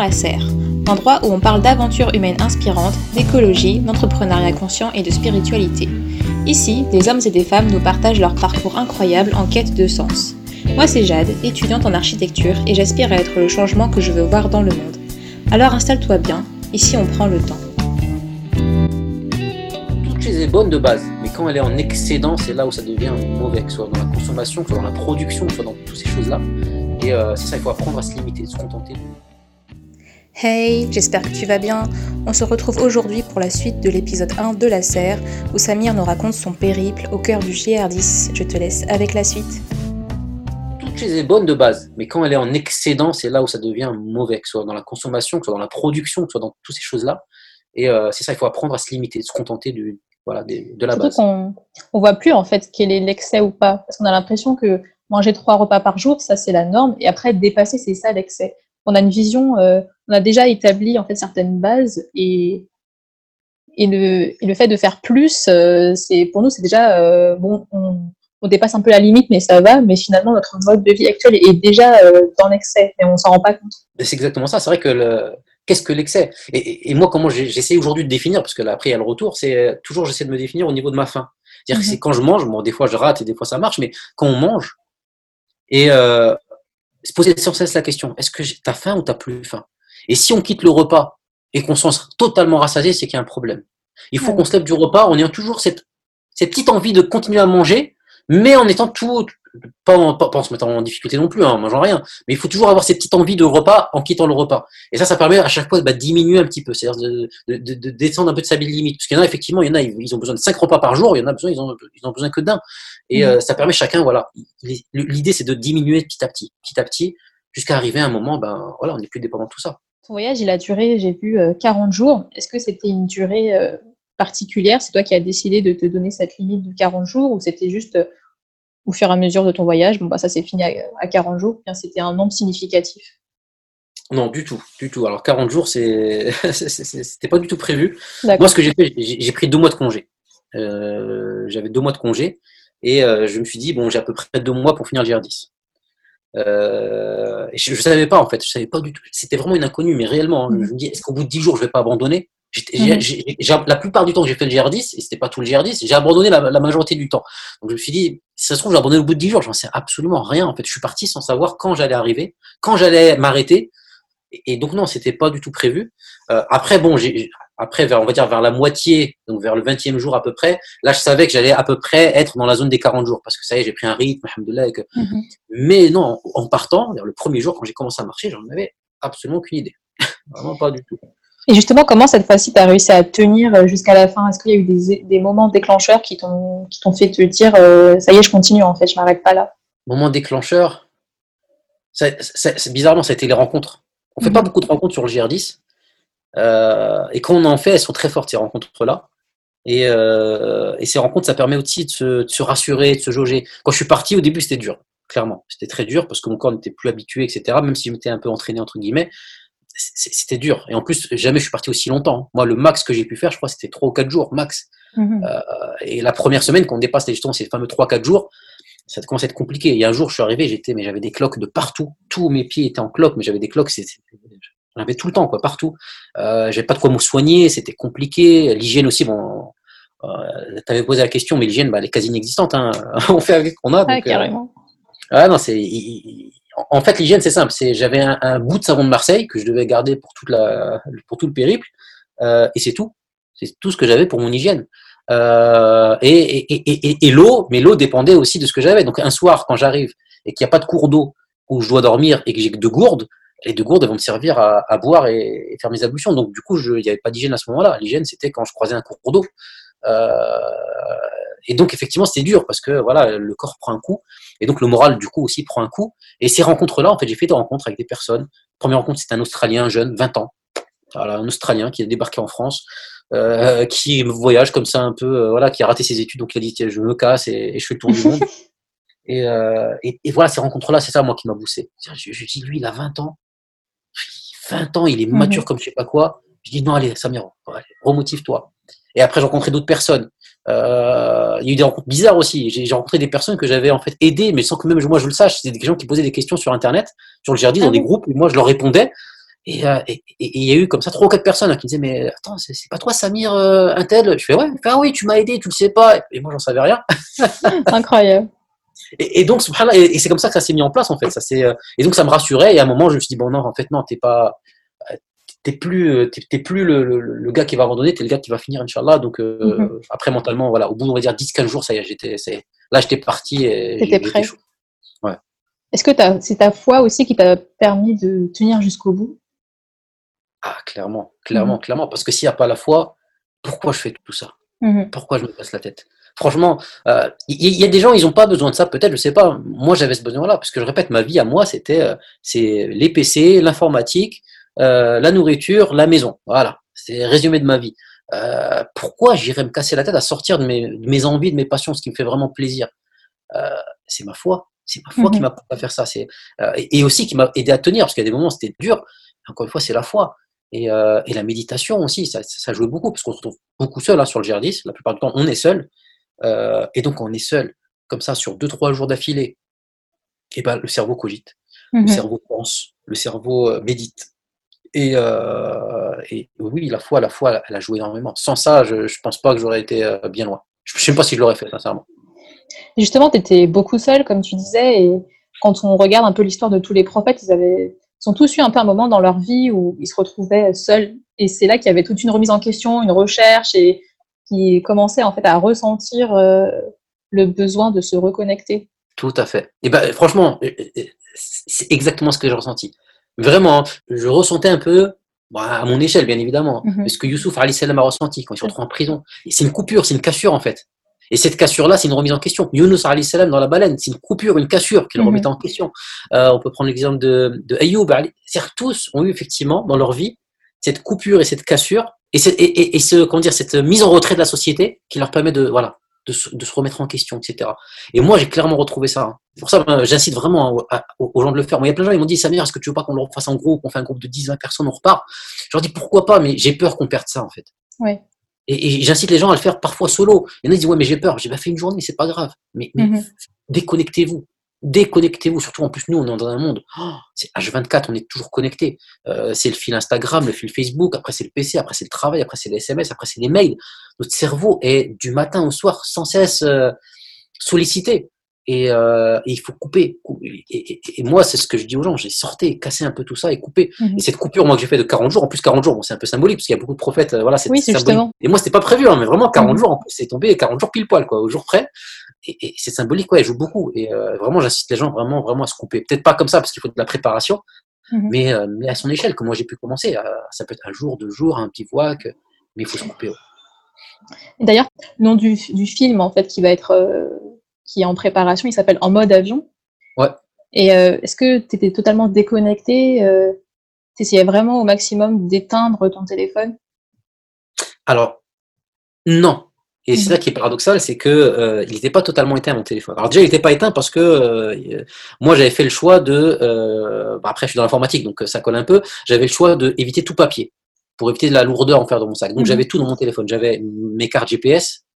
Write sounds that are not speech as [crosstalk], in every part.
la Serre, endroit où on parle d'aventures humaines inspirantes, d'écologie, d'entrepreneuriat conscient et de spiritualité. Ici, des hommes et des femmes nous partagent leur parcours incroyable en quête de sens. Moi c'est Jade, étudiante en architecture et j'aspire à être le changement que je veux voir dans le monde. Alors installe-toi bien, ici on prend le temps. Toute chose est bonne de base, mais quand elle est en excédent, c'est là où ça devient mauvais, que ce soit dans la consommation, que ce soit dans la production, que ce soit dans toutes ces choses-là. Et euh, c'est ça, il faut apprendre à se limiter, se contenter. Hey, j'espère que tu vas bien. On se retrouve aujourd'hui pour la suite de l'épisode 1 de la serre, où Samir nous raconte son périple au cœur du GR10. Je te laisse avec la suite. Toute chose est bonne de base, mais quand elle est en excédent, c'est là où ça devient mauvais, que ce soit dans la consommation, que ce soit dans la production, que ce soit dans toutes ces choses-là. Et euh, c'est ça, il faut apprendre à se limiter, se contenter du, voilà, de, de la Surtout base. qu'on on voit plus en fait quel est l'excès ou pas. Parce qu'on a l'impression que manger trois repas par jour, ça c'est la norme. Et après, dépasser, c'est ça l'excès. On a une vision, euh, on a déjà établi en fait certaines bases et, et, le, et le fait de faire plus, euh, c'est pour nous, c'est déjà, euh, bon, on, on dépasse un peu la limite, mais ça va. Mais finalement, notre mode de vie actuel est déjà dans l'excès et on s'en rend pas compte. C'est exactement ça. C'est vrai que le... qu'est-ce que l'excès? Et, et- moi, comment j'essaie aujourd'hui de définir, parce que là, après, il y a le retour, c'est toujours j'essaie de me définir au niveau de ma faim. C'est-à-dire que Mhm. c'est quand je mange, bon, des fois je rate et des fois ça marche, mais quand on mange, et euh, se poser sans cesse la question est-ce que t'as faim ou t'as plus faim? Et si on quitte le repas et qu'on s'en sent totalement rassasié, c'est qu'il y a un problème. Il faut Ouais. qu'on se lève du repas en ayant toujours cette, cette petite envie de continuer à manger, mais en étant tout, pas en, pas, pas en se mettant en difficulté non plus, hein, en mangeant rien, mais il faut toujours avoir cette petite envie de repas en quittant le repas. Et ça, ça permet à chaque fois bah, de diminuer un petit peu, c'est-à-dire de, de, de, de descendre un peu de sa limite. Parce qu'il y en a, effectivement, il y en a, ils, ont besoin de cinq repas par jour, il y en a besoin, ils ont, ils ont besoin que d'un. Et Mhm. euh, ça permet chacun, voilà. L'idée, c'est de diminuer petit à petit, petit à petit, jusqu'à arriver à un moment, ben voilà, on n'est plus dépendant de tout ça. Ton voyage, il a duré, j'ai vu, euh, 40 jours. Est-ce que c'était une durée euh, particulière? C'est toi qui as décidé de te donner cette limite de 40 jours ou c'était juste euh, au fur et à mesure de ton voyage Bon, bah, ça s'est fini à, à 40 jours. Bien, c'était un nombre significatif. Non, du tout, du tout. Alors 40 jours, [laughs] c'est, c'est- c'est- c'était pas du tout prévu. Moi, ce que j'ai fait, j'ai pris deux mois de congé. Euh, J'avais deux mois de congé et euh, je me suis dit bon, j'ai à peu près deux mois pour finir le GR10. Euh, et je, je savais pas en fait, je savais pas du tout. C'était vraiment une inconnue, mais réellement, hein. Mhm. je me dis est-ce qu'au bout de 10 jours, je vais pas abandonner? Mhm. La plupart du temps que j'ai fait le GR10, et c'était pas tout le GR10, j'ai abandonné la, la majorité du temps. Donc je me suis dit, si ça se trouve, j'ai abandonné au bout de 10 jours, j'en sais absolument rien. En fait, je suis parti sans savoir quand j'allais arriver, quand j'allais m'arrêter. Et, et donc non, c'était pas du tout prévu. Euh, après, bon, après, vers, on va dire vers la moitié, donc vers le 20e jour à peu près, là, je savais que j'allais à peu près être dans la zone des 40 jours, parce que ça y est, j'ai pris un rythme, alhamdoulilah, que- Mhm. mais non, en partant, le premier jour, quand j'ai commencé à marcher, j'en avais absolument aucune idée. [laughs] Vraiment pas du tout. Et justement, comment cette fois-ci, tu as réussi à tenir euh, jusqu'à la fin? Est-ce qu'il y a eu des, des moments déclencheurs qui t'ont fait te dire euh, ça y est, je continue en fait, je m'arrête pas là? Moment déclencheur, ça, ça- c'est- bizarrement, ça a été les rencontres. On fait Mhm. pas beaucoup de rencontres sur le GR10, euh, et quand on en fait, elles sont très fortes, ces rencontres-là. Et, euh, et ces rencontres, ça permet aussi de se, de se rassurer, de se jauger. Quand je suis parti, au début, c'était dur, clairement. C'était très dur parce que mon corps n'était plus habitué, etc. Même si je m'étais un peu entraîné, entre guillemets, c'était dur. Et en plus, jamais je suis parti aussi longtemps. Moi, le max que j'ai pu faire, je crois, c'était 3 ou 4 jours, max. Mhm. Et la première semaine, quand on dépasse les justement ces fameux 3-4 jours, ça commence à être compliqué. Il y a un jour, je suis arrivé, j'étais, mais j'avais des cloques de partout. Tous mes pieds étaient en cloques, mais j'avais des cloques, j'en avais tout le temps, quoi, partout. Euh, j'avais pas de quoi me soigner, c'était compliqué. L'hygiène aussi, bon, euh, t'avais posé la question, mais l'hygiène, bah, elle est quasi inexistante. Hein. [laughs] on fait avec ce qu'on a. Ah, donc, euh, carrément. ah non, c'est. En fait, l'hygiène, c'est simple. C'est j'avais un, bout de savon de Marseille que je devais garder pour pour tout le périple, euh, et c'est tout. C'est tout ce que j'avais pour mon hygiène. Euh, et l'eau, mais l'eau dépendait aussi de ce que j'avais. Donc un soir, quand j'arrive et qu'il n'y a pas de cours d'eau où je dois dormir et que j'ai que deux gourdes, les deux gourdes vont me servir à, à boire et, faire mes ablutions. Donc du coup, il n'y avait pas d'hygiène à ce moment-là. L'hygiène, c'était quand je croisais un cours d'eau. Euh, et donc effectivement, c'était dur parce que voilà, le corps prend un coup. Et donc le moral, du coup, aussi prend un coup. Et ces rencontres-là, en fait, j'ai fait des rencontres avec des personnes. Première rencontre, c'était un Australien jeune, 20 ans. Voilà, un Australien qui a débarqué en France, euh, qui voyage comme ça un peu, euh, voilà, qui a raté ses études, donc il a dit je me casse et, et je fais le tour du monde. [laughs] Et, euh, et, et voilà, ces rencontres-là, c'est ça, moi, qui m'a poussé. Je, je dis, lui, il a 20 ans. 20 ans, il est mature Mhm. comme je sais pas quoi. Je dis, non, allez, Samir, remotive-toi. Et après, j'ai rencontré d'autres personnes. Euh, il y a eu des rencontres bizarres aussi. J'ai rencontré des personnes que j'avais en fait aidées, mais sans que même moi je le sache. C'était des gens qui posaient des questions sur Internet, sur le GRD, Ah dans des bon groupes, et moi je leur répondais. Et il y a eu comme ça trois ou quatre personnes hein, qui me disaient mais attends c'est pas toi Samir un tel? Je fais ouais, ah oui tu m'as aidé, tu le sais pas. Et moi j'en savais rien. [laughs] Incroyable. Et, donc, et, c'est comme ça que ça s'est mis en place, en fait. Ça euh, et donc, ça me rassurait. Et à un moment, je me suis dit, bon, non, en fait, non, t'es pas, t'es plus, euh, t'es, plus le, le, gars qui va abandonner, t'es le gars qui va finir, Inch'Allah. Donc, euh, mhm. après, mentalement, voilà, au bout, on va dire 10-15 jours, ça y est, j'étais, c'est, là, j'étais parti. Et T'étais prêt. Ouais. Est-ce que c'est ta foi aussi qui t'a permis de tenir jusqu'au bout? Ah, clairement, clairement, mhm. clairement. Parce que s'il n'y a pas la foi, pourquoi je fais tout ça? Mhm. Pourquoi je me passe la tête? Franchement, il euh, y, a des gens, ils n'ont pas besoin de ça, peut-être, je sais pas. Moi, j'avais ce besoin-là, parce que je répète, ma vie à moi, c'était euh, c'est les PC, l'informatique, euh, la nourriture, la maison. Voilà, c'est résumé de ma vie. pourquoi j'irais me casser la tête à sortir de mes, envies, de mes passions, ce qui me fait vraiment plaisir? C'est ma foi. C'est ma foi qui mhm. m'a poussé à faire ça. et, aussi qui m'a aidé à tenir, parce qu'il y a des moments c'était dur. Encore une fois, c'est la foi. Et, la méditation aussi, ça, ça jouait beaucoup, parce qu'on se retrouve beaucoup seul hein, sur le GR10. La plupart du temps, on est seul. Euh, et donc, on est seul, comme ça, sur deux, trois jours d'affilée. Et ben, le cerveau cogite, le mhm. cerveau pense, le cerveau euh, Euh, et, oui, la foi, la foi, elle a joué énormément. Sans ça, je ne pense pas que j'aurais été bien loin. Je ne sais pas si je l'aurais fait, sincèrement. Justement, tu étais beaucoup seul, comme tu disais, et quand on regarde un peu l'histoire de tous les prophètes, ils avaient ils ont tous eu un peu un moment dans leur vie où ils se retrouvaient seuls. Et c'est là qu'il y avait toute une remise en question, une recherche et qui commençait en fait à ressentir euh, le besoin de se reconnecter. Tout à fait. Et ben franchement, euh, euh, c'est exactement ce que j'ai ressenti. Vraiment, je ressentais un peu, bah, à mon échelle bien évidemment, mhm. ce que Youssouf salam a ressenti quand il se retrouve en prison. C'est une coupure, c'est une cassure en fait. Et cette cassure-là, c'est une remise en question. Yunus salam dans la baleine, c'est une coupure, une cassure qui le mhm. remettait en question. on peut prendre l'exemple de, de Ayoub. cest tous ont eu effectivement dans leur vie cette coupure et cette cassure et, et, et, ce, comment dire, cette mise en retrait de la société qui leur permet de, voilà, de, se, de se remettre en question, etc. Et moi, j'ai clairement retrouvé ça. Hein. Pour ça, ben, j'incite vraiment aux gens de le faire. Moi, il y a plein de gens, ils m'ont dit, Samir, est-ce que tu veux pas qu'on le refasse en groupe, qu'on fait un groupe de 10, 20 personnes, on repart? Je leur dis, pourquoi pas, mais j'ai peur qu'on perde ça, en fait. Ouais. Et, j'incite les gens à le faire parfois solo. Il y en a qui disent, ouais, mais j'ai peur. J'ai pas fait une journée, c'est pas grave. Mais, mais mm-hmm. déconnectez-vous déconnectez-vous. Surtout en plus, nous, on est dans un monde, oh, c'est H24, on est toujours connecté. Euh, c'est le fil Instagram, le fil Facebook, après c'est le PC, après c'est le travail, après c'est les SMS, après c'est les mails. Notre cerveau est du matin au soir sans cesse euh, sollicité. Euh, et, il faut couper. Et, moi, c'est ce que je dis aux gens, j'ai sorti, cassé un peu tout ça et coupé. Mhm. Et cette coupure, moi, que j'ai fait de 40 jours, en plus 40 jours, bon, c'est un peu symbolique, parce qu'il y a beaucoup de prophètes, voilà, c'est oui, symbolique. Et moi, c'était pas prévu, hein, mais vraiment 40 mhm. jours, en plus, c'est tombé 40 jours pile poil, quoi, au jour près. Et, c'est symbolique, ouais, elle joue beaucoup. Et euh, vraiment, j'incite les gens vraiment, vraiment à se couper. Peut-être pas comme ça, parce qu'il faut de la préparation, mhm. mais, euh, mais à son échelle, comme moi j'ai pu commencer. ça peut être un jour, deux jours, un petit voix, mais il faut se couper. D'ailleurs, le nom du, du, film, en fait, qui va être qui est en préparation. Il s'appelle En mode avion. Ouais. Et euh, est-ce que tu étais totalement déconnecté euh, Tu essayais vraiment au maximum d'éteindre ton téléphone? Alors, non. Et c'est mhm. ça qui est paradoxal, c'est que euh, il n'était pas totalement éteint mon téléphone. Alors déjà, il n'était pas éteint parce que moi j'avais fait le choix de. Bah, après, je suis dans l'informatique, donc ça colle un peu. J'avais le choix d'éviter tout papier pour éviter de la lourdeur en faire dans mon sac. Donc mhm. j'avais tout dans mon téléphone. J'avais mes cartes GPS, euh, euh,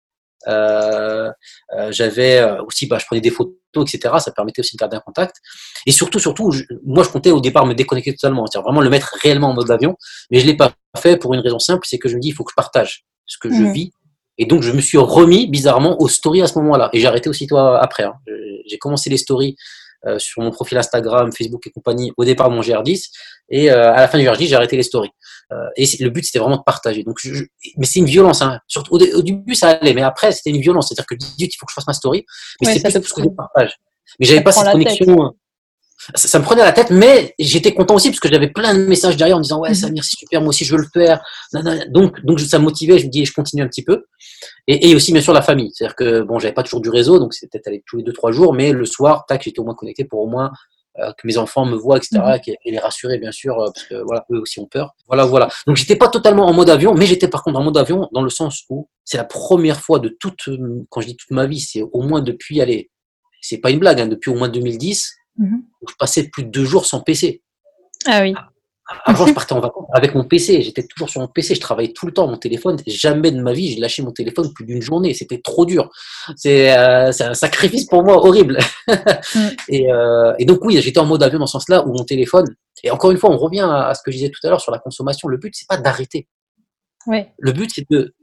j'avais euh, aussi, bah, je prenais des photos, etc. Ça permettait aussi de garder un contact. Et surtout, surtout, moi, je comptais au départ me déconnecter totalement, c'est-à-dire vraiment le mettre réellement en mode avion. Mais je l'ai pas fait pour une raison simple, c'est que je me dis, il faut que je partage ce que je vis. Et donc, je me suis remis bizarrement aux stories à ce moment-là. Et j'ai arrêté aussitôt après. Hein. J'ai commencé les stories euh, sur mon profil Instagram, Facebook et compagnie au départ mon GR10 et euh, à la fin du GR10 j'ai arrêté les stories. Euh, et le but c'était vraiment de partager. Donc, je, mais c'est une violence. Hein. Surtout au, début ça allait, mais après c'était une violence. C'est-à-dire que il faut que je fasse ma story, mais c'est plus parce que je partage. Mais j'avais pas cette connexion ça, me prenait la tête, mais j'étais content aussi parce que j'avais plein de messages derrière en me disant ouais mhm. Samir c'est super, moi aussi je veux le faire. Donc donc ça me motivait, je me dis je continue un petit peu. Et, et aussi bien sûr la famille, c'est-à-dire que bon j'avais pas toujours du réseau, donc c'était peut-être aller tous les deux trois jours, mais le soir tac j'étais au moins connecté pour au moins que mes enfants me voient etc mhm. et les rassurer bien sûr euh, parce que voilà eux aussi ont peur. Voilà voilà. Donc j'étais pas totalement en mode avion, mais j'étais par contre en mode avion dans le sens où c'est la première fois de toute quand je dis toute ma vie, c'est au moins depuis allez c'est pas une blague, hein, depuis au moins 2010 Mhm. Je passais plus de deux jours sans PC. Ah oui. Avant, je partais en vacances avec mon PC. J'étais toujours sur mon PC. Je travaillais tout le temps mon téléphone. Jamais de ma vie, j'ai lâché mon téléphone plus d'une journée. C'était trop dur. C'est euh, un sacrifice pour moi horrible. Mm. et, euh, et, donc, oui, j'étais en mode avion dans ce sens-là où mon téléphone, Et encore une fois, on revient à, ce que je disais tout à l'heure sur la consommation. Le but, c'est pas d'arrêter. Le but, c'est de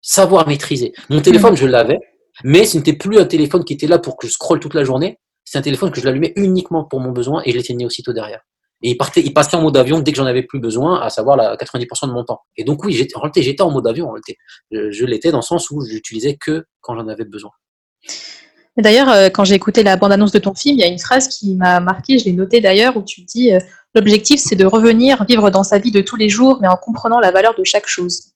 savoir maîtriser. Mon téléphone, je l'avais, mais ce n'était plus un téléphone qui était là pour que je scrolle toute la journée. C'est un téléphone que je l'allumais uniquement pour mon besoin et je l'éteignais aussitôt derrière. Et il, partait, il passait en mode avion dès que j'en avais plus besoin, à savoir la 90% de mon temps. Et donc oui, j'étais, en réalité, j'étais en mode avion. En réalité. Je, l'étais dans le sens où j'utilisais que quand j'en avais besoin. D'ailleurs, euh, quand j'ai écouté la bande-annonce de ton film, il y a une phrase qui m'a marqué, je l'ai notée d'ailleurs, où tu dis euh, l'objectif c'est de revenir vivre dans sa vie de tous les jours, mais en comprenant la valeur de chaque chose.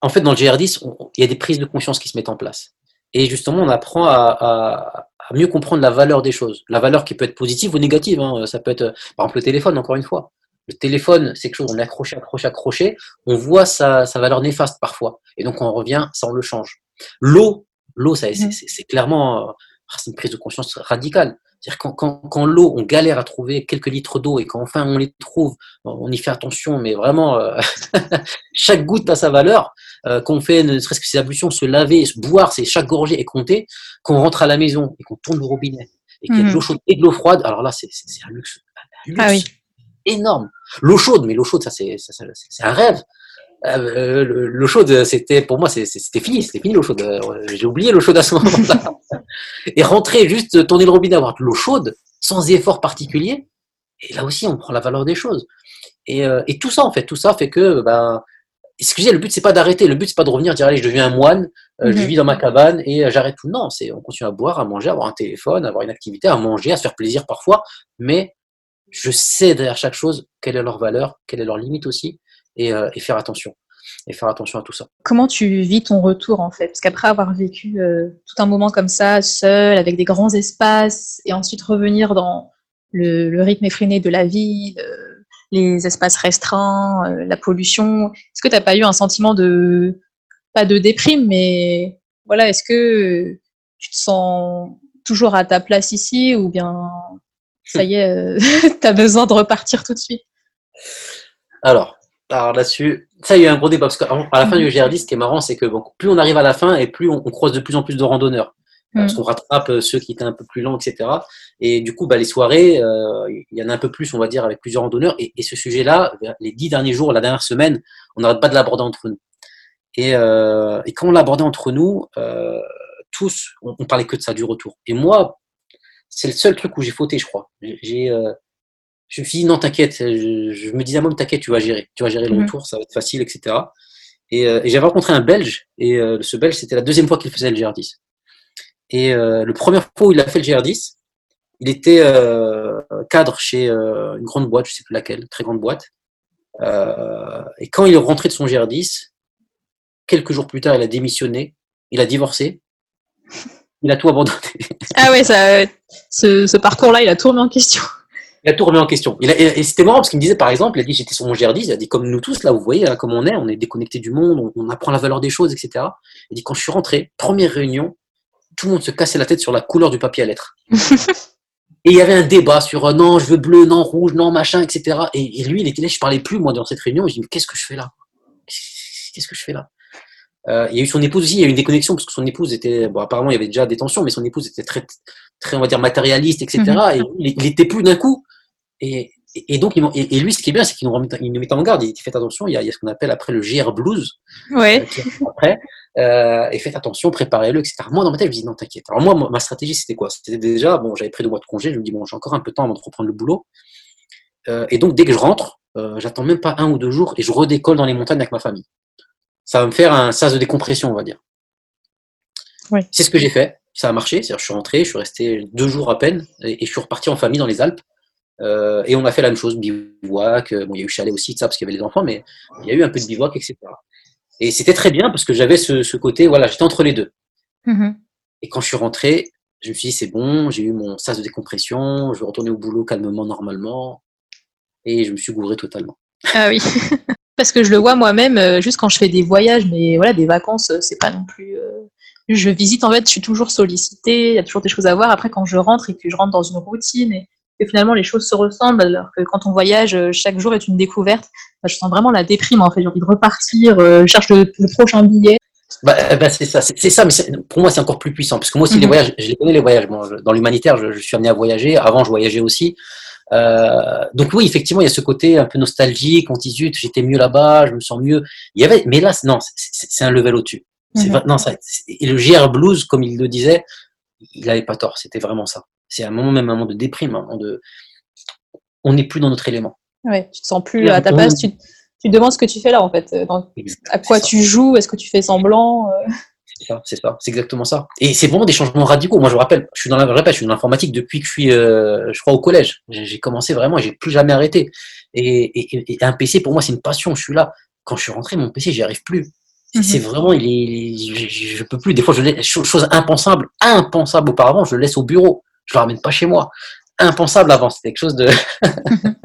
En fait, dans le GR10, il y a des prises de conscience qui se mettent en place. Et justement, on apprend à, mieux comprendre la valeur des choses. La valeur qui peut être positive ou négative. Hein. Ça peut être, par exemple, le téléphone, encore une fois. Le téléphone, c'est quelque chose, on accroché, accroché, accroché. On voit sa, valeur néfaste parfois. Et donc, on revient, ça, on le change. L'eau, l'eau, c'est clairement, euh, c'est une prise de conscience radicale. C'est-à-dire quand, quand, quand l'eau, on galère à trouver quelques litres d'eau et quand enfin on les trouve, on y fait attention, mais vraiment, euh, [laughs] chaque goutte a sa valeur. Euh, qu'on fait ne serait-ce que ces ablutions, se laver, se boire, c'est chaque gorgée est comptée. Qu'on rentre à la maison et qu'on tourne le robinet et qu'il y a de mhm. l'eau chaude et de l'eau froide, alors là, c'est un luxe, un luxe ah oui. énorme. L'eau chaude, mais l'eau chaude, ça c'est un rêve. Euh, l'eau chaude, c'était pour moi, c'était fini, c'était fini l'eau chaude. Euh, j'ai oublié l'eau chaude à ce moment-là. [laughs] et rentrer, juste tourner le robinet, avoir de l'eau chaude, sans effort particulier. Et là aussi, on prend la valeur des choses. Et, euh, et tout ça, en fait, tout ça fait que, ben, excusez, le but c'est pas d'arrêter, le but c'est pas de revenir dire allez, je deviens un moine, je mhm. vis dans ma cabane et j'arrête tout. Non, c'est on continue à boire, à manger, à avoir un téléphone, à avoir une activité, à manger, à se faire plaisir parfois, mais je sais derrière chaque chose quelle est leur valeur, quelle est leur limite aussi, euh, et, faire attention. Et faire attention à tout ça. Comment tu vis ton retour en fait? Parce qu'après avoir vécu euh, tout un moment comme ça, seul, avec des grands espaces, et ensuite revenir dans le, rythme effréné de la vie, les espaces restreints, euh, la pollution, est-ce que tu n'as pas eu un sentiment de, pas de déprime, mais voilà, est-ce que tu te sens toujours à ta place ici ou bien ça y est, [laughs] tu as besoin de repartir tout de suite? Alors, alors là-dessus, ça, il y a eu un gros débat. Parce qu'à la fin du GR10, ce qui est marrant, c'est que plus on arrive à la fin et plus on, croise de plus en plus de randonneurs. Parce mm. qu'on rattrape euh, ceux qui étaient un peu plus lents, etc. Et du coup, bah, les soirées, euh, il y en a un peu plus, on va dire, avec plusieurs randonneurs. Et, ce sujet-là, les dix derniers jours, la dernière semaine, on n'arrête pas de l'aborder entre nous. Et, euh, et quand on l'abordait entre nous, tous, on, parlait que de ça, du retour. Et moi, c'est le seul truc où j'ai fauté, je crois. J'ai je me suis dit non t'inquiète, je, me disais à moi t'inquiète tu vas gérer, tu vas gérer le mhm. retour, ça va être facile, etc. Et, euh, et j'avais rencontré un Belge et euh, ce Belge c'était la deuxième fois qu'il faisait le GR10. Et euh, le première fois où il a fait le GR10, il était euh, cadre chez une grande boîte, je sais plus laquelle, très grande boîte. et quand il est rentré de son GR10, quelques jours plus tard, il a démissionné, il a divorcé, il a tout abandonné. [laughs] Ah ouais, ça, ce, ce parcours-là, il a tout remis en question il a tout remis en question. et c'était marrant parce qu'il me disait, par exemple, il a dit, j'étais sur mon GR10, il a dit, comme nous tous, là, vous voyez, hein, comme on est, on est déconnecté du monde, on, apprend la valeur des choses, etc. Il dit, quand je suis rentré, première réunion, tout le monde se cassait la tête sur la couleur du papier à lettres. [laughs] et il y avait un débat sur, euh, non, je veux bleu, non, rouge, non, machin, etc. Et, lui, il était là, je parlais plus, moi, dans cette réunion, je dis, mais qu'est-ce que je fais là? Qu'est-ce que je fais là? Euh, il y a eu son épouse aussi, il y a eu une déconnexion parce que son épouse était, bon, apparemment il y avait déjà des tensions, mais son épouse était très, très, on va dire matérialiste, etc. Et mhm. il, était plus d'un coup. Et, et donc, et, lui, ce qui est bien, c'est qu'il nous, met en garde. Il dit faites attention, il y a, il y a ce qu'on appelle après le GR blues. Ouais. Euh, après, euh, et faites attention, préparez-le, etc. Moi, dans ma tête, je dis non, t'inquiète. Alors moi, ma stratégie, c'était quoi? C'était déjà, bon, j'avais pris deux mois de congé. Je me dis bon, j'ai encore un peu de temps avant de reprendre le boulot. Euh, et donc, dès que je rentre, j'attends même pas un ou deux jours et je redécolle dans les montagnes avec ma famille. Ça va me faire un sas de décompression, on va dire. Ouais. C'est ce que j'ai fait. Ça a marché. C'est-à-dire, je suis rentré, je suis resté deux jours à peine et, et je suis reparti en famille dans les Alpes. Euh, et on a fait la même chose, bivouac. Euh, bon, il y a eu chalet aussi, ça, parce qu'il y avait les enfants, mais il y a eu un peu de bivouac, etc. Et c'était très bien parce que j'avais ce, côté, voilà, j'étais entre les deux. Mm-hmm. Et quand je suis rentré, je me suis dit, c'est bon, j'ai eu mon sas de décompression, je vais retourner au boulot calmement, normalement. Et je me suis gouré totalement. Ah oui. [laughs] parce que je le vois moi-même, euh, juste quand je fais des voyages, mais voilà, des vacances, c'est pas non plus. Je visite, en fait, je suis toujours sollicitée, il y a toujours des choses à voir. Après, quand je rentre et que je rentre dans une routine et finalement les choses se ressemblent, alors que quand on voyage, euh, chaque jour est une découverte. je sens vraiment la déprime en fait. J'ai envie de repartir, euh, cherche le, prochain billet. bah, eh ben, c'est ça, c'est ça, mais pour moi c'est encore plus puissant, parce que moi aussi les mhm. voyages, je les connais les voyages. dans l'humanitaire, je, suis amené à voyager. Avant, je voyageais aussi. Euh, donc oui, effectivement, il y a ce côté un peu nostalgique. On dit zut, j'étais mieux là-bas, je me sens mieux. Il y avait, mais là, non, c'est un level au-dessus. Mhm. Non, ça, et le GR blues, comme il le disait, il n'avait pas tort. C'était vraiment ça. C'est un moment même un moment de déprime, un moment de, on n'est plus dans notre élément. Ouais, tu te sens plus à ta place. Tu, tu te demandes ce que tu fais là en fait. Euh, à quoi tu joues Est-ce que tu fais semblant euh? C'est ça, c'est ça, c'est exactement ça. Et c'est vraiment des changements radicaux. Moi, je me rappelle, je suis dans la, je suis dans l'informatique depuis que je suis, euh, je crois, au collège. J'ai commencé vraiment, j'ai plus jamais arrêté. Et, un PC, pour moi, c'est une passion. Je suis là. Quand je suis rentré, mon PC, j'y arrive plus. C'est mhm. vraiment, il est, je, je, peux plus. Des fois, je laisse, chose impensable, impensable auparavant, je le laisse au bureau. Je le ramène pas chez moi. Impensable avant, c'était quelque chose de. [laughs]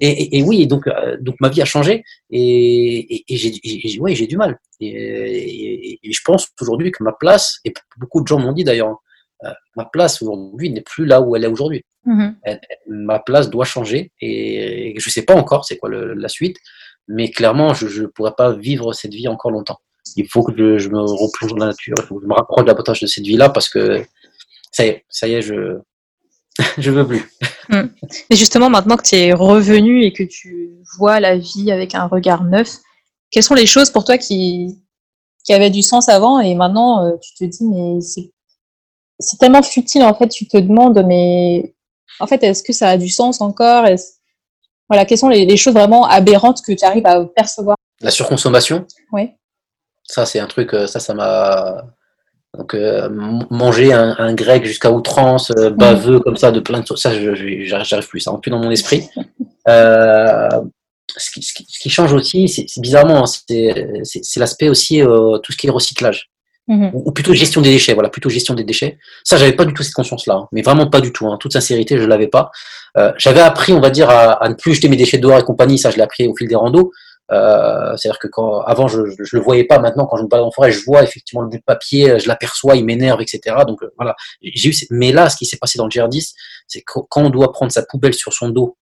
Et, oui, donc, euh, donc ma vie a changé et, j'ai ouais, du mal. Et, je pense aujourd'hui que ma place, et beaucoup de gens m'ont dit d'ailleurs, euh, ma place aujourd'hui n'est plus là où elle est aujourd'hui. Mm-hmm. Ma place doit changer et, je ne sais pas encore c'est quoi la suite, mais clairement, je ne pourrais pas vivre cette vie encore longtemps. Il faut que je, me replonge dans la nature, il faut que je me rapproche davantage de cette vie-là parce que ça y est, je, [laughs] je veux plus. Et justement, maintenant que tu es revenu et que tu vois la vie avec un regard neuf, quelles sont les choses pour toi qui, qui avaient du sens avant et maintenant euh, tu te dis, mais c'est tellement futile en fait, tu te demandes, mais en fait, est-ce que ça a du sens encore? Voilà, quelles sont les, choses vraiment aberrantes que tu arrives à percevoir La surconsommation Oui. Ça, c'est un truc, euh, ça, ça m'a donc euh, manger un, grec jusqu'à outrance, euh, baveux comme ça, de plein de choses, ça, j'arrive plus, ça rentre plus dans mon esprit. [laughs] Euh, ce, qui, ce, qui, change aussi, c'est bizarrement, hein, c'est l'aspect aussi tout ce qui est recyclage. Mhm. Ou, plutôt gestion des déchets, voilà, plutôt gestion des déchets. Ça, j'avais pas du tout cette conscience-là, hein, mais vraiment pas du tout. Hein, toute sincérité, je l'avais pas. j'avais appris, on va dire, à, à, ne plus jeter mes déchets dehors et compagnie. Ça, je l'ai appris au fil des randos. Euh, C'est-à-dire que quand avant je, je le voyais pas, maintenant quand je me balade en forêt, je vois effectivement le bout de papier, euh, je l'aperçois, il m'énerve, etc. Donc euh, voilà, j'ai eu. Mais là, ce qui s'est passé dans le GR10, c'est quand on doit prendre sa poubelle sur son dos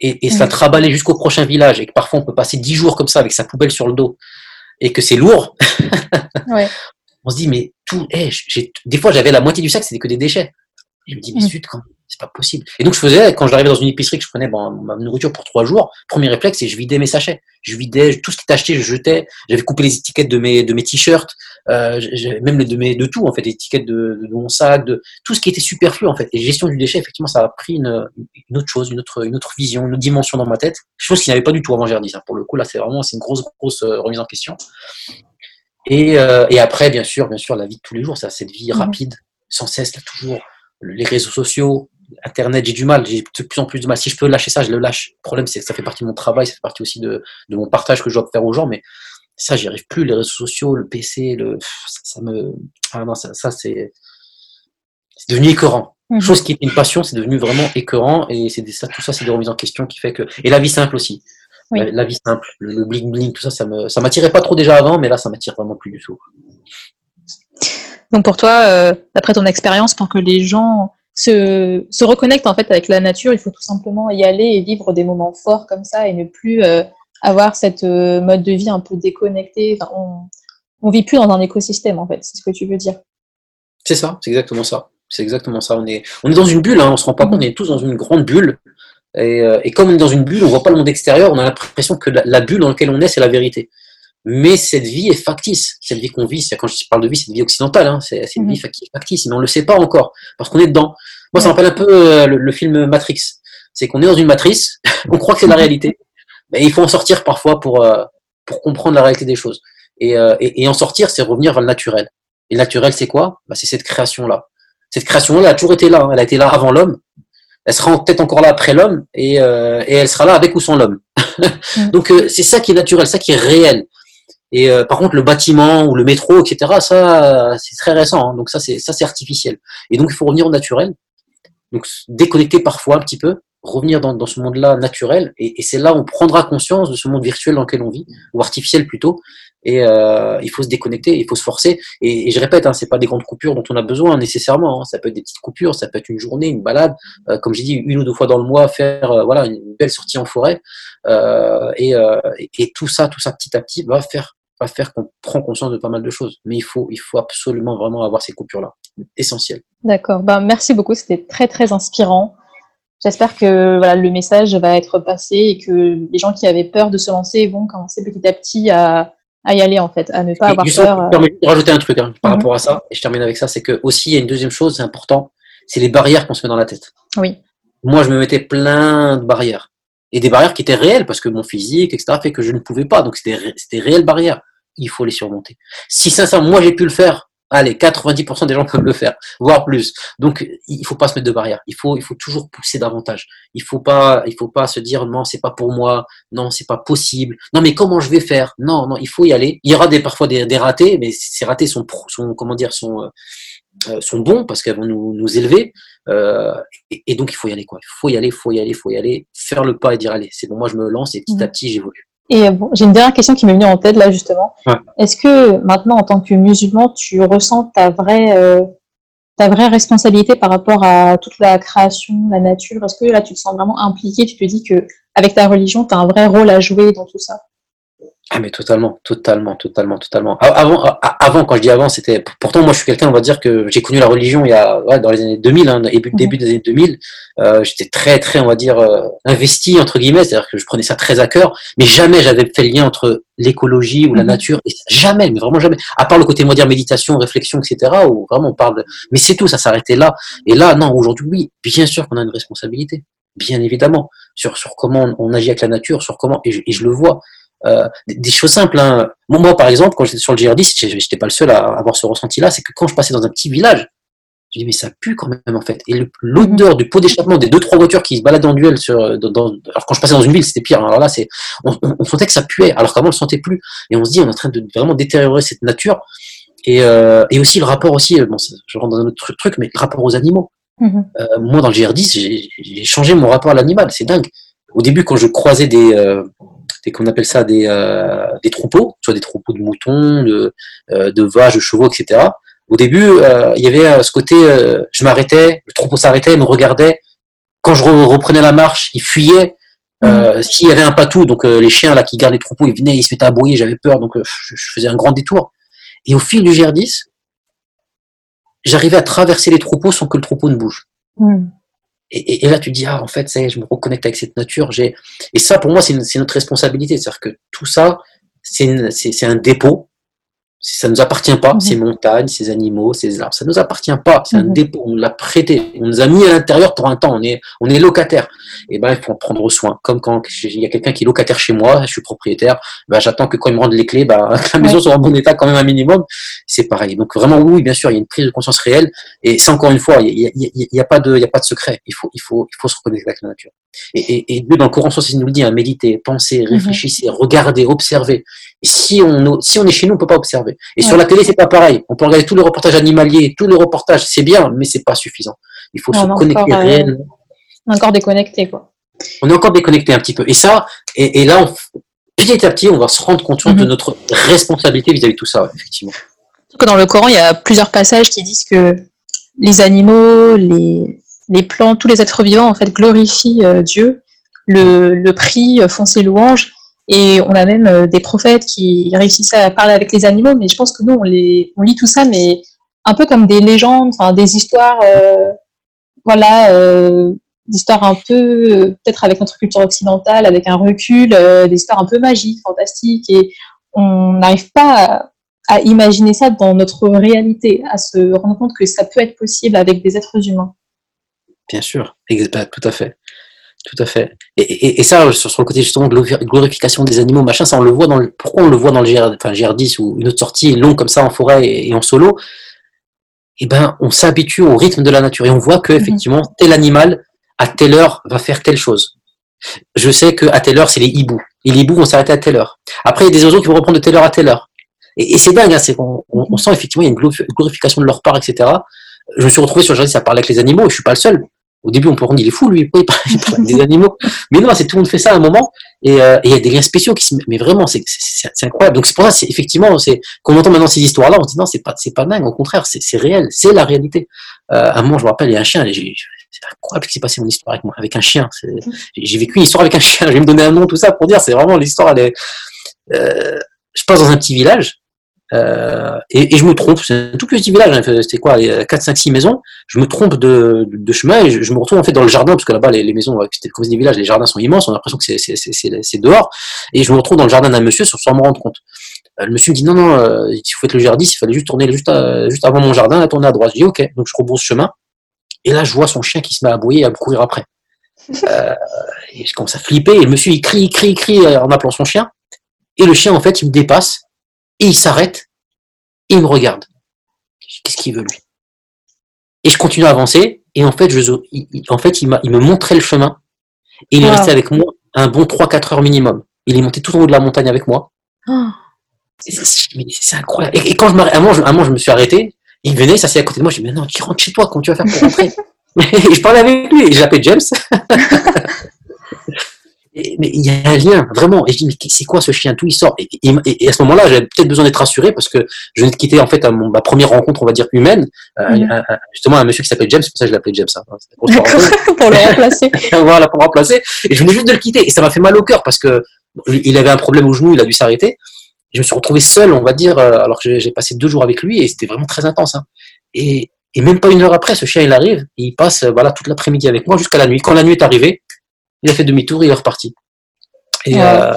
et, et se la mmh. traballer jusqu'au prochain village et que parfois on peut passer dix jours comme ça avec sa poubelle sur le dos et que c'est lourd. [laughs] ouais. On se dit mais tout, hey, des fois j'avais la moitié du sac, c'était que des déchets. je me dis mais mmh. quand c'est pas possible. Et donc je faisais, quand j'arrivais dans une épicerie que je prenais bon, ma nourriture pour trois jours, premier réflexe, c'est je vidais mes sachets. Je vidais tout ce qui était acheté, je jetais. J'avais coupé les étiquettes de mes de mes t-shirts, euh, même les de mes de tout en fait, les étiquettes de, de, mon sac, de tout ce qui était superflu en fait. Et gestion du déchet, effectivement, ça a pris une, une autre chose, une autre une autre vision, une autre dimension dans ma tête, chose qui n'avait pas du tout avant dit ça. Pour le coup, là, c'est vraiment c'est une grosse grosse euh, remise en question. Et, euh, et après, bien sûr, bien sûr, la vie de tous les jours, ça, cette vie mmh rapide, sans cesse, là, toujours les réseaux sociaux, Internet, j'ai du mal, j'ai de plus en plus de mal. Si je peux lâcher ça, je le lâche. Le problème, c'est que ça fait partie de mon travail, ça fait partie aussi de, de mon partage que je dois faire aux gens, mais ça, j'y arrive plus. Les réseaux sociaux, le PC, le, ça, me, ah non, ça, ça c'est, c'est devenu écœurant. Mhm. Chose qui est une passion, c'est devenu vraiment écœurant et c'est ça, tout ça, c'est des remises en question qui fait que, et la vie simple aussi. La, vie simple, le, bling bling, tout ça, ça me, ça m'attirait pas trop déjà avant, mais là, ça m'attire vraiment plus du tout. Donc pour toi, euh, d'après ton expérience, pour que les gens se, reconnecte en fait avec la nature. Il faut tout simplement y aller et vivre des moments forts comme ça et ne plus euh, avoir cette euh, mode de vie un peu déconnecté. On, on vit plus dans un écosystème en fait. C'est ce que tu veux dire. C'est ça, c'est exactement ça. C'est exactement ça. On est, on est dans une bulle, hein, on se rend pas compte, on est tous dans une grande bulle. Et, euh, et, comme on est dans une bulle, on voit pas le monde extérieur, on a l'impression que la, bulle dans laquelle on est, c'est la vérité. Mais cette vie est factice. Cette vie qu'on vit, quand je parle de vie, c'est une vie occidentale, hein, c'est une mhm. vie factice, mais on le sait pas encore, parce qu'on est dedans. Moi, ça me rappelle un peu euh, le, film Matrix. C'est qu'on est dans une matrice, [laughs] on croit que c'est la [laughs] réalité, mais il faut en sortir parfois pour, euh, pour comprendre la réalité des choses. Euh, et, et, en sortir, c'est revenir vers le naturel. Et le naturel, c'est quoi? Bah, C'est cette création-là. Cette création-là, elle a toujours été là. Hein. Elle a été là avant l'homme. Elle sera peut-être encore là après l'homme, et, et elle sera là avec ou sans l'homme. [laughs] Donc c'est ça qui est naturel, ça qui est réel. Et par contre, le bâtiment ou le métro, etc., ça, c'est très récent. Hein. donc ça, c'est ça, c'est artificiel. Et donc, il faut revenir au naturel. Donc déconnecter parfois un petit peu, revenir dans, dans ce monde-là naturel, et, et c'est là où on prendra conscience de ce monde virtuel dans lequel on vit, ou artificiel plutôt. Et euh, il faut se déconnecter, il faut se forcer. Et, et je répète, hein, c'est pas des grandes coupures dont on a besoin nécessairement. Hein. Ça peut être des petites coupures, ça peut être une journée, une balade, euh, comme j'ai dit, une ou deux fois dans le mois, faire euh, voilà une belle sortie en forêt. Euh, et, euh, et, tout ça, tout ça petit à petit va faire va faire qu'on prend conscience de pas mal de choses. Mais il faut, il faut absolument vraiment avoir ces coupures-là. Essentiel. D'accord. Ben, merci beaucoup. C'était très, très inspirant. J'espère que voilà, le message va être passé et que les gens qui avaient peur de se lancer vont commencer petit à petit à, à y aller, en fait, à ne pas avoir peur. Je vais rajouter un truc hein, par mhm. rapport à ça, et je termine avec ça, c'est que aussi, il y a une deuxième chose, c'est important, c'est les barrières qu'on se met dans la tête. Oui. Moi, je me mettais plein de barrières. Et des barrières qui étaient réelles, parce que mon physique, etc., fait que je ne pouvais pas. Donc, c'était réelles barrières. Il faut les surmonter. Si sincèrement, moi, j'ai pu le faire, allez, 90% des gens [laughs] peuvent le faire, voire plus. Donc, il faut pas se mettre de barrières. Il faut, il faut toujours pousser davantage. Il faut pas, il faut pas se dire non, c'est pas pour moi, non, c'est pas possible. Non, mais comment je vais faire? Non, non, il faut y aller. Il y aura des parfois des, des ratés, mais ces ratés sont, sont comment dire, sont euh, sont bons parce qu'elles vont nous, nous élever. Euh, et, donc, il faut y aller. Quoi. Il faut y aller, il faut y aller, il faut y aller. Faire le pas et dire, allez, c'est bon, moi, je me lance et petit à mmh. petit, j'évolue. Et bon, j'ai une dernière question qui m'est venue en tête là justement. Est-ce que maintenant, en tant que musulman, tu ressens ta vraie, euh, ta vraie responsabilité par rapport à toute la création, la nature? Est-ce que là, tu te sens vraiment impliqué? Tu te dis que avec ta religion, tu as un vrai rôle à jouer dans tout ça? Ah mais totalement, totalement, totalement, totalement. Avant, avant quand je dis avant, c'était pourtant moi je suis quelqu'un, on va dire que j'ai connu la religion il y a ouais, dans les années 2000, hein, début, début des années 2000. Euh, j'étais très très, on va dire euh, investi entre guillemets, c'est-à-dire que je prenais ça très à cœur, mais jamais j'avais fait le lien entre l'écologie ou la mhm. nature, et jamais, mais vraiment jamais. À part le côté, on va dire méditation, réflexion, etc. Où vraiment on parle, de... mais c'est tout, ça s'arrêtait là. Et là, non, aujourd'hui, oui, bien sûr qu'on a une responsabilité, bien évidemment, sur sur comment on, agit avec la nature, sur comment, et je le vois. Euh, des, choses simples. Hein. Moi, par exemple, quand j'étais sur le GR10, j'étais pas le seul à avoir ce ressenti-là, c'est que quand je passais dans un petit village, je dis mais ça pue quand même en fait. Et l'odeur du pot d'échappement des deux trois voitures qui se baladent en duel sur, dans, alors quand je passais dans une ville c'était pire. Alors là c'est, on, sentait que ça puait, alors qu'avant on le sentait plus. Et on se dit on est en train de vraiment détériorer cette nature. Et, euh, et aussi le rapport aussi, bon je rentre dans un autre truc, mais le rapport aux animaux. Mm-hmm. Euh, moi dans le GR10 j'ai changé mon rapport à l'animal, c'est dingue. Au début quand je croisais des qu'on appelle ça des, euh, des troupeaux, soit des troupeaux de moutons, de, euh, de vaches, de chevaux, etc. Au début, euh, il y avait ce côté, je m'arrêtais, le troupeau s'arrêtait, me regardait. Quand je reprenais la marche, il fuyait. Mmh. S'il y avait un patou, donc les chiens là qui gardent les troupeaux, ils venaient, ils se mettaient à aboyer, j'avais peur, donc je, faisais un grand détour. Et au fil du GR10, j'arrivais à traverser les troupeaux sans que le troupeau ne bouge. Mmh. Et, là, tu dis, ah, en fait, ça je me reconnecte avec cette nature. J'ai... Et ça, pour moi, c'est, notre responsabilité. C'est-à-dire que tout ça, c'est, c'est un dépôt ça nous appartient pas, mhm. ces montagnes, ces animaux, ces arbres, ça nous appartient pas, c'est un mhm. dépôt, on nous l'a prêté, on nous a mis à l'intérieur pour un temps, on est, on est locataire. Et ben, il faut en prendre soin. Comme quand il y a quelqu'un qui est locataire chez moi, je suis propriétaire, ben, j'attends que quand il me rende les clés, ben, [laughs] la maison soit en bon état quand même un minimum. C'est pareil. Donc vraiment, oui, bien sûr, il y a une prise de conscience réelle. Et c'est encore une fois, il n'y a, y y a, pas de, il y a pas de secret. Il faut, il faut, il faut se reconnecter avec la nature. Et, et, Dieu, dans le Coran, il nous le dit, hein, méditer, penser, mhm. réfléchissez, regardez, observez. Si on, si on est chez nous, on peut pas observer. Et sur la télé, c'est pas pareil. On peut regarder tous les reportages animaliers, tous les reportages, c'est bien, mais c'est pas suffisant. Il faut se connecter euh, réellement. On est encore déconnecté, quoi. On est encore déconnecté un petit peu. Et ça, et, et là, petit à petit, on va se rendre compte de mhm. notre responsabilité vis-à-vis de tout ça, effectivement. Dans le Coran, il y a plusieurs passages qui disent que les animaux, les, les plantes, tous les êtres vivants, en fait, glorifient euh, Dieu, le, le prient, font ses louanges. Et on a même euh, des prophètes qui réussissent à parler avec les animaux, mais je pense que nous, on, lit tout ça, mais un peu comme des légendes, des histoires, euh, voilà, euh, des histoires un peu, euh, peut-être avec notre culture occidentale, avec un recul, des histoires un peu magiques, fantastiques, et on n'arrive pas à, imaginer ça dans notre réalité, à se rendre compte que ça peut être possible avec des êtres humains. Bien sûr, bah, tout à fait. Tout à fait. Et, et, ça, sur, le côté justement de glorification des animaux, machin, ça on le voit dans le, pourquoi on le voit dans le GR, enfin, GR10 ou une autre sortie longue comme ça en forêt et, en solo? Eh ben, on s'habitue au rythme de la nature et on voit que mhm. effectivement tel animal à telle heure va faire telle chose. Je sais que à telle heure c'est les hiboux. Et les hiboux vont s'arrêter à telle heure. Après, il y a des oiseaux qui vont reprendre de telle heure à telle heure. Et, c'est dingue, hein, c'est on, on, sent effectivement il y a une glorification de leur part, etc. Je me suis retrouvé sur le GR10 à parler avec les animaux, et je suis pas le seul. Au début, on peut rendre il est fou, lui, il parle, des animaux. Mais non, c'est tout le monde fait ça à un moment. Euh, et il y a des liens spéciaux qui se Mais vraiment, c'est incroyable. Donc, c'est pour ça, c'est effectivement, quand on entend maintenant ces histoires-là, on se dit non, c'est pas, pas dingue. Au contraire, c'est réel. C'est la réalité. Euh, à un moment, je me rappelle, il y a un chien. C'est incroyable ce qui s'est passé mon histoire avec moi, avec un chien. J'ai vécu une histoire avec un chien. [laughs] Je vais me donner un nom, tout ça, pour dire, c'est vraiment l'histoire, elle. Euh, je passe dans un petit village euh, et, et, je me trompe. C'est un tout petit village, hein, c'était quoi, 4, 5, 6 maisons. Je me trompe de, de chemin et je, je, me retrouve en fait dans le jardin parce que là-bas les, les, maisons, c'était comme des villages, les jardins sont immenses. On a l'impression que c'est dehors. Et je me retrouve dans le jardin d'un monsieur sans, sans me rendre compte. Euh, le monsieur me dit non non, euh, il faut être le jardin, il fallait juste tourner juste, à, juste avant mon jardin, à tourner à droite. Je dis ok, donc je rebrousse chemin. Et là, je vois son chien qui se met à aboyer et à me courir après. [laughs] Euh, et je commence à flipper. Et le monsieur, il crie, il crie, il crie en appelant son chien. Et le chien, en fait, il me dépasse. Et il s'arrête. Et il me regarde. Qu'est-ce qu'il veut, lui? Et je continue à avancer. Et en fait, je, il, en fait il, il me montrait le chemin. Et il est resté avec moi un bon 3-4 heures minimum. Il est monté tout en haut de la montagne avec moi. Oh. C'est incroyable. Et, quand je m'arrête, à un moment, je me suis arrêté. Il venait, ça c'est à côté de moi. Je dis, mais non, tu rentres chez toi, comment tu vas faire pour rentrer? [laughs] Et je parlais avec lui, et je l'appelais James. [laughs] mais il y a un lien, vraiment. Et je dis, mais c'est quoi ce chien? Tout il sort? Et, et, à ce moment-là, j'avais peut-être besoin d'être rassuré parce que je venais de quitter en fait mon, ma première rencontre, on va dire humaine, euh, mm. un, justement un monsieur qui s'appelle James, c'est pour ça que je l'appelais James. Hein, [laughs] pour le [laughs] remplacer. voilà, pour le remplacer. Et je venais juste de le quitter. Et ça m'a fait mal au cœur parce que il avait un problème au genou, il a dû s'arrêter. Je me suis retrouvé seul, on va dire, euh, alors que j'ai passé deux jours avec lui et c'était vraiment très intense. Hein. Et, et même pas une heure après, ce chien, il arrive, il passe euh, voilà, toute l'après-midi avec moi jusqu'à la nuit. Quand la nuit est arrivée, il a fait demi-tour, il est reparti. Et, euh,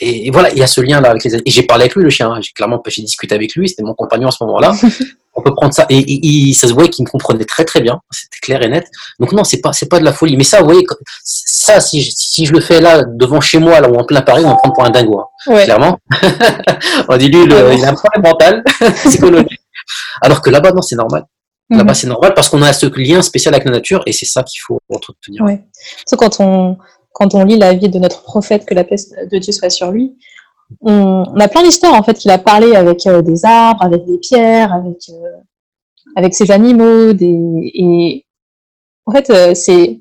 et, voilà, il y a ce lien-là avec les Et j'ai parlé avec lui, le chien. Hein. J'ai clairement j'ai discuté avec lui, c'était mon compagnon à ce moment-là. [laughs] On peut prendre ça. Et, ça se voyait qu'il me comprenait très très bien. C'était clair et net. Donc non, c'est pas, c'est pas de la folie. Mais ça, vous voyez, ça, si je, si je le fais là, devant chez moi, là où en plein Paris, on va prendre pour un dingo. Hein. Clairement. [laughs] on dit lui, il a un problème mental, [laughs] psychologique. Alors que là-bas, non, c'est normal. Là-bas, mhm. c'est normal parce qu'on a ce lien spécial avec la nature et c'est ça qu'il faut entretenir. Oui. quand on, quand on lit la vie de notre prophète, que la paix de Dieu soit sur lui, on, a plein d'histoires en fait qu'il a parlé avec euh, des arbres, avec des pierres, avec, euh, ses animaux. Et en fait, euh, c'est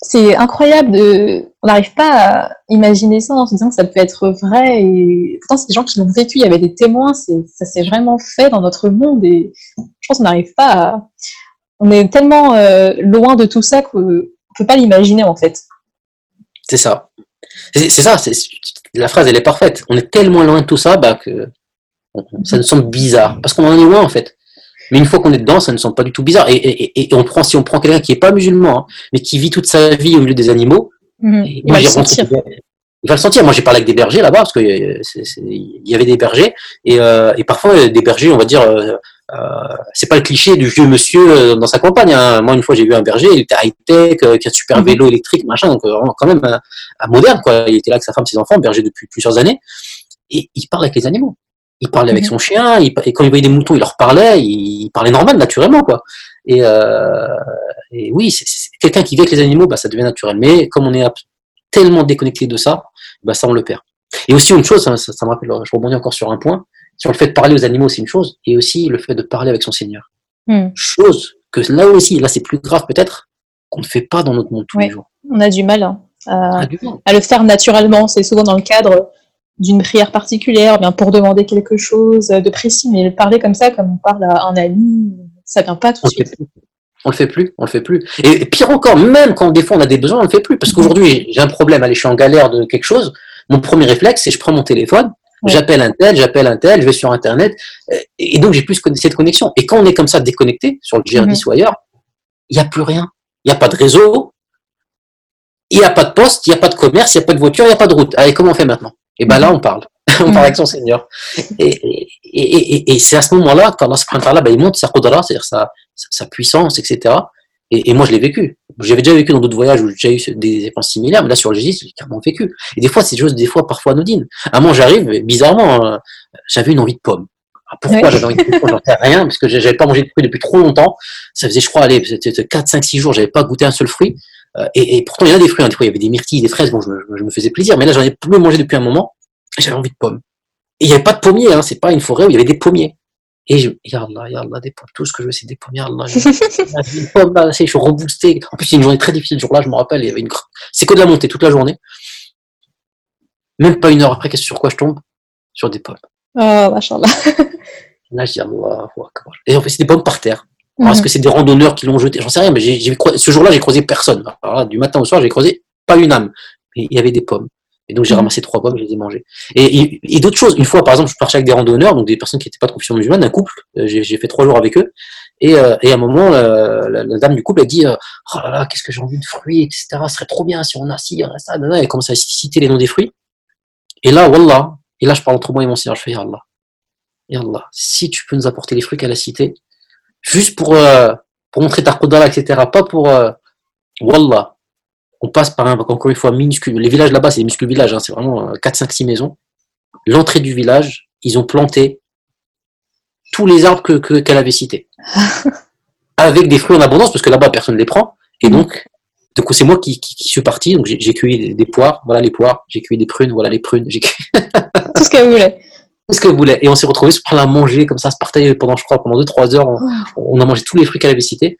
c'est incroyable de, on n'arrive pas à imaginer ça en se disant que ça peut être vrai et pourtant c'est des gens qui l'ont vécu, il y avait des témoins, ça s'est vraiment fait dans notre monde et je pense qu'on n'arrive pas à, on est tellement loin de tout ça qu'on peut pas l'imaginer en fait. C'est ça. C'est, ça, c'est, la phrase elle est parfaite. On est tellement loin de tout ça bah, que ça nous semble bizarre parce qu'on en est loin en fait. Mais une fois qu'on est dedans, ça ne semble pas du tout bizarre. Et, et, et on prend, si on prend quelqu'un qui n'est pas musulman, hein, mais qui vit toute sa vie au milieu des animaux, mhm. il, va le sentir. il va le sentir. Moi, j'ai parlé avec des bergers là-bas, parce qu'il y avait des bergers, et, euh, parfois des bergers, on va dire, euh, euh, c'est pas le cliché du vieux monsieur euh, dans sa campagne. Hein. Moi, une fois, j'ai vu un berger, il était high-tech, euh, qui a un super mhm. vélo électrique, machin, donc quand même un, moderne, quoi. Il était là avec sa femme, ses enfants, berger depuis plusieurs années, et il parle avec les animaux il parlait avec mhm. son chien, et quand il voyait des moutons, il leur parlait, il parlait normal, naturellement, quoi. Et, euh, et oui, c'est quelqu'un qui vit avec les animaux, bah, ça devient naturel. Mais comme on est tellement déconnecté de ça, bah, ça, on le perd. Et aussi, une chose, ça, ça, me rappelle, je rebondis encore sur un point, sur le fait de parler aux animaux, c'est une chose, et aussi le fait de parler avec son Seigneur. Hmm. Chose que là aussi, là, c'est plus grave peut-être, qu'on ne fait pas dans notre monde tous les jours. On a du mal, hein, à, à, le faire naturellement. C'est souvent dans le cadre d'une prière particulière, bien pour demander quelque chose de précis, mais parler comme ça, comme on parle à un ami, ça vient pas tout de suite. On le fait plus, on le fait plus. Et pire encore, même quand des fois on a des besoins, on le fait plus. Parce qu'aujourd'hui, j'ai un problème, allez, je suis en galère de quelque chose. Mon premier réflexe, c'est je prends mon téléphone, j'appelle un tel, j'appelle un tel, je vais sur Internet. Et donc, j'ai plus cette connexion. Et quand on est comme ça déconnecté, sur le GR10 mhm. ou ailleurs, il n'y a plus rien. Il n'y a pas de réseau, il n'y a pas de poste, il n'y a pas de commerce, il n'y a pas de voiture, il n'y a pas de route. Allez, comment on fait maintenant? Et ben là, on parle. [laughs] on parle avec son Seigneur. Et, et, et, et c'est à ce moment-là, quand ce printemps-là, ben, il monte sa qudra, c'est-à-dire sa, sa puissance, etc. Et, moi, je l'ai vécu. J'avais déjà vécu dans d'autres voyages où j'ai eu des expériences similaires, mais là, sur le Jésus, j'ai carrément vécu. Et des fois, c'est des choses, des fois, parfois anodines. À moi, j'arrive, bizarrement, euh, j'avais une envie de pomme. pourquoi j'avais envie de pomme? J'en sais rien, parce que j'avais pas mangé de fruits depuis trop longtemps. Ça faisait, je crois, allez, 4, 5, 6 jours, j'avais pas goûté un seul fruit. Euh, et, et, pourtant, il y a des fruits. Hein. Des fois, il y avait des myrtilles, des fraises. Bon, je, je me faisais plaisir. Mais là, j'en ai plus mangé depuis un moment j'avais envie de pommes. Et il n'y avait pas de pommiers, hein, c'est pas une forêt où il y avait des pommiers. Et je, Yallah, Yallah, des pommes, tout ce que je veux, c'est des pommes, Yallah. [laughs] Pomme, là, je suis reboosté. En plus, c'est une journée très difficile. Ce jour-là, je me rappelle, il y avait une, c'est que de la montée toute la journée. Même pas une heure après, qu'est-ce sur quoi je tombe? Sur des pommes. Oh, machallah. [laughs] Là, je dis Allah, Et en fait, c'est des pommes par terre. Alors, est-ce mhm. que c'est des randonneurs qui l'ont jeté? J'en sais rien, mais j'ai, ce jour-là, j'ai croisé personne. Alors là, du matin au soir, j'ai croisé pas une âme. Mais il y avait des pommes. Et donc j'ai Mhm. ramassé trois pommes, je les ai mangées. Et, et, et d'autres choses. Une fois, par exemple, je partais avec des randonneurs, donc des personnes qui n'étaient pas de confession musulmane, un couple. euh, J'ai fait trois jours avec eux. Et, euh, et à un moment, la, la- la dame du couple a dit euh, Oh là là, qu'est-ce que j'ai envie de fruits, etc. Ce serait trop bien si on a ci, on a ça. Elle commence à citer les noms des fruits. Et là, Wallah, et là, je parle entre moi et mon Seigneur, je fais Ya Allah. Ya Allah, si tu peux nous apporter les fruits qu'elle a cités, juste pour, euh, pour montrer ta qudra, etc. Pas pour. euh, Wallah, on passe par un, encore une fois, minuscule. Les villages là-bas, c'est des minuscules villages, hein, c'est vraiment euh, 4, 5, 6 maisons. L'entrée du village, ils ont planté tous les arbres que, que- qu'elle avait cités. [laughs] Avec des fruits en abondance, parce que là-bas, personne ne les prend. Et donc, du coup, c'est moi qui, qui, qui suis parti. Donc, j'ai cueilli des, des poires, voilà les poires. J'ai cueilli des prunes, voilà les prunes. J'ai cueilli [laughs] Tout ce qu'elle voulait. tout ce qu'elle voulait. Et on s'est retrouvés se prendre à manger comme ça, se partager pendant, je crois, pendant 2-3 heures. On, on a mangé tous les fruits qu'elle avait cités.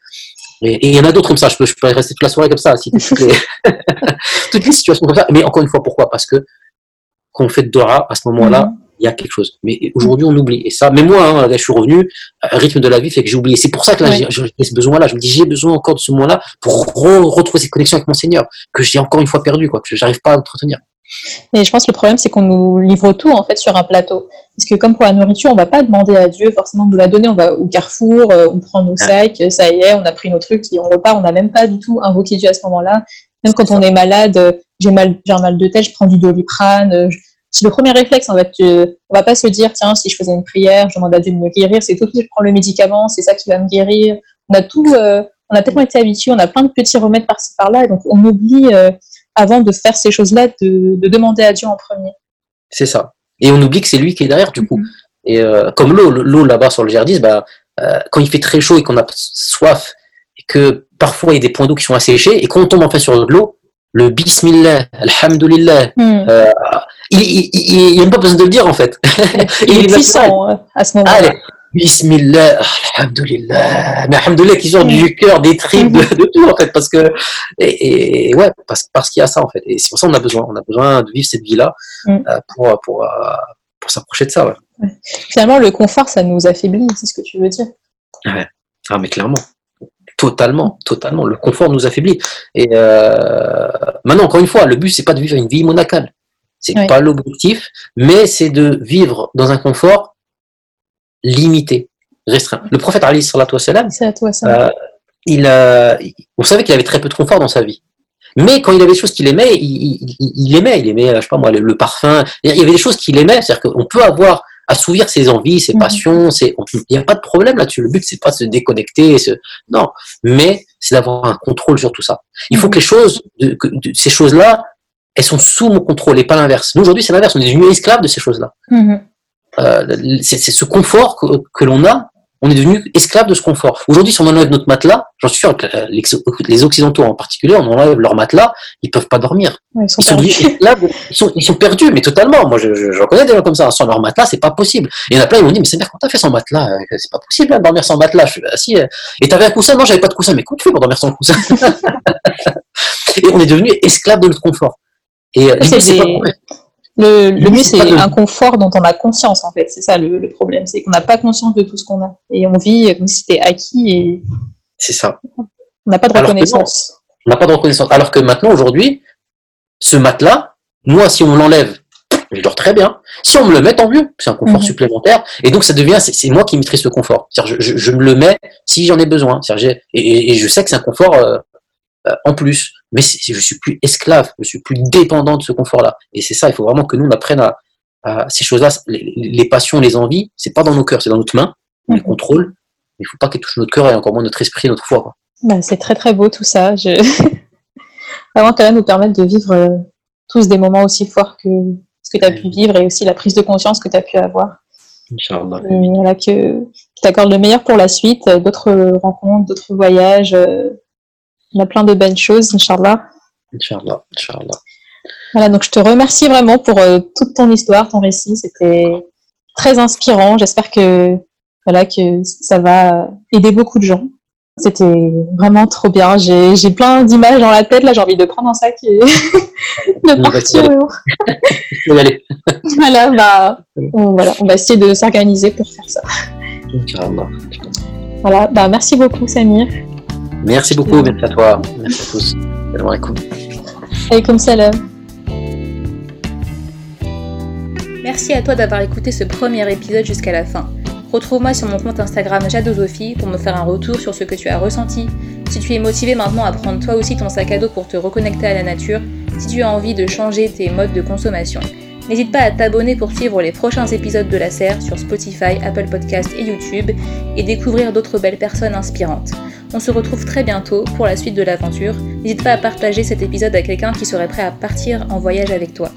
Et il y en a d'autres comme ça. Je peux, je peux rester toute la soirée comme ça, citer toutes les, toutes les situations comme ça. Mais encore une fois, pourquoi? Parce que quand on fait de Dora, à ce moment-là, Mhm. il y a quelque chose. Mais aujourd'hui, on oublie. Et ça, mais moi, hein, là, je suis revenu, un rythme de la vie fait que j'ai oublié. C'est pour ça que là, Ouais. j'ai ce besoin-là. Je me dis, j'ai besoin encore de ce moment-là pour re- retrouver cette connexion avec mon Seigneur, que j'ai encore une fois perdu, quoi, que j'arrive pas à entretenir. Mais je pense que le problème, c'est qu'on nous livre tout en fait sur un plateau. Parce que comme pour la nourriture, on va pas demander à Dieu forcément de nous la donner. On va au carrefour, euh, on prend nos sacs, euh, ça y est, on a pris nos trucs et on repart. On n'a même pas du tout invoqué Dieu à ce moment-là. Même quand on est malade, euh, j'ai mal, j'ai un mal de tête, je prends du doliprane. euh, C'est le premier réflexe. En fait, on va pas se dire tiens, si je faisais une prière, je demande à Dieu de me guérir. C'est tout de suite, je prends le médicament, c'est ça qui va me guérir. On a tout, euh, on a tellement été habitué, on a plein de petits remèdes par-ci par-là, et donc on oublie euh, avant de faire ces choses-là de, de demander à Dieu en premier. C'est ça. Et on oublie que c'est lui qui est derrière, du coup. Mhm. Et euh, comme l'eau, l'eau là-bas sur le Gerdis, bah, euh, quand il fait très chaud et qu'on a soif, et que parfois il y a des points d'eau qui sont asséchés, et quand on tombe enfin sur de l'eau, le bismillah, alhamdulillah, euh, il, il, il, il y a même pas besoin de le dire en fait. Il est [laughs] naturel. puissant euh, à ce moment-là. Bismillah, alhamdulillah, mais alhamdulillah qui sort du cœur, des tripes, de, de tout en fait, parce que, et, et ouais, parce, parce qu'il y a ça en fait. Et c'est pour ça qu'on a besoin, on a besoin de vivre cette vie-là Mm. euh, pour, pour, euh, pour s'approcher de ça, ouais. Finalement, le confort, ça nous affaiblit, c'est ce que tu veux dire. Ah, mais clairement. Totalement, totalement. Le confort nous affaiblit. Et euh, maintenant, encore une fois, le but, c'est pas de vivre une vie monacale. C'est Oui. pas l'objectif, mais c'est de vivre dans un confort limité, restreint. Le prophète Ali ça. euh, il a, on savait qu'il avait très peu de confort dans sa vie. Mais quand il avait des choses qu'il aimait, il, il- il- il aimait, il aimait, je sais pas moi, le, le parfum. Il y avait des choses qu'il aimait, c'est-à-dire qu'on peut avoir, assouvir ses envies, ses Mhm. passions, il n'y a pas de problème là-dessus. Le but, c'est pas de se déconnecter, se- non. Mais c'est d'avoir un contrôle sur tout ça. Il faut Mhm. que les choses, que- ces choses-là, elles sont sous mon contrôle et pas l'inverse. Nous, aujourd'hui, c'est l'inverse. On est devenus esclaves de ces choses-là. Mhm. Euh, c'est c'est ce confort que, que l'on a, on est devenu esclave de ce confort. Aujourd'hui, si on enlève notre matelas, j'en suis sûr que euh, les Occidentaux en particulier, on enlève leur matelas, ils peuvent pas dormir. Ouais, ils sont Ils sont, devenus perdus. esclaves, de- ils sont, ils sont perdus, mais totalement. Moi, je, je, je connais des gens comme ça. Sans leur matelas, c'est pas possible. Et il y en a plein, ils m'ont dit, mais c'est bien, quand t'as fait sans matelas, euh, c'est pas possible, hein, dormir sans matelas. Je suis assis. euh, Et t'avais un coussin? Non, j'avais pas de coussin. Mais comment tu fais pour dormir sans coussin? [laughs] et on est devenu esclave de notre confort. Et euh, C'est des- Le, le mieux, c'est de- un confort dont on a conscience, en fait. C'est ça le, le problème. C'est qu'on n'a pas conscience de tout ce qu'on a. Et on vit comme si c'était acquis et c'est ça. on n'a pas de Alors reconnaissance. On n'a pas de reconnaissance. Alors que maintenant, aujourd'hui, ce matelas, moi, si on me l'enlève, je dors très bien. Si on me le met, tant mieux. C'est un confort Mhm. supplémentaire. Et donc, ça devient, c'est moi qui maîtrise ce confort. C'est-à-dire, je, je, je me le mets si j'en ai besoin. Et- et je sais que c'est un confort euh, euh, en plus. Mais je suis plus esclave, je suis plus dépendant de ce confort-là. Et c'est ça, il faut vraiment que nous, on apprenne à, à ces choses-là, les, les passions, les envies, c'est pas dans nos cœurs, c'est dans notre main. On les Mhm. contrôle. Mais il faut pas qu'elles touchent notre cœur et encore moins notre esprit et notre foi. Bah, c'est très très beau tout ça. Je... [laughs] Vraiment, qu'Allah nous permette de vivre euh, tous des moments aussi forts que ce que tu as pu vivre et aussi la prise de conscience que tu as pu avoir. Inch'Allah. Et voilà, que tu le meilleur pour la suite, euh, d'autres rencontres, d'autres voyages. On a plein de belles choses, Inch'Allah. Inch'Allah. Inch'Allah. Voilà, donc je te remercie vraiment pour euh, toute ton histoire, ton récit. C'était très inspirant. J'espère que voilà que ça va aider beaucoup de gens. C'était vraiment trop bien. J'ai j'ai plein d'images dans la tête. Là, j'ai envie de prendre un sac et [laughs] de partir. [laughs] y aller. [laughs] Voilà, bah, on, voilà, on va essayer de s'organiser pour faire ça. Inch'Allah. Voilà, bah, merci beaucoup, Samir. Merci beaucoup, merci à toi, merci à tous. Salam alaikum. Et comme salam. Merci à toi d'avoir écouté ce premier épisode jusqu'à la fin. Retrouve-moi sur mon compte Instagram Jadosophie pour me faire un retour sur ce que tu as ressenti. Si tu es motivé maintenant à prendre toi aussi ton sac à dos pour te reconnecter à la nature, si tu as envie de changer tes modes de consommation. N'hésite pas à t'abonner pour suivre les prochains épisodes de la serre sur Spotify, Apple Podcast et YouTube et découvrir d'autres belles personnes inspirantes. On se retrouve très bientôt pour la suite de l'aventure. N'hésite pas à partager cet épisode à quelqu'un qui serait prêt à partir en voyage avec toi.